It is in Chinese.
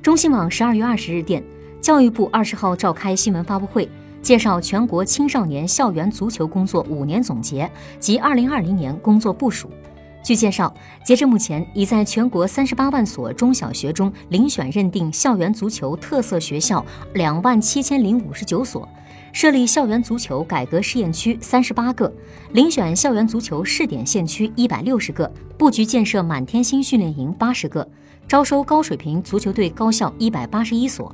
中新网十二月二十日电，教育部二十号召开新闻发布会，介绍全国青少年校园足球工作五年总结及二零二零年工作部署。据介绍，截至目前，已在全国三十八万所中小学中遴选认定校园足球特色学校两万七千零五十九所，设立校园足球改革试验区三十八个，遴选校园足球试点县区一百六十个，布局建设满天星训练营八十个。招收高水平足球队高校一百八十一所。